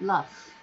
love.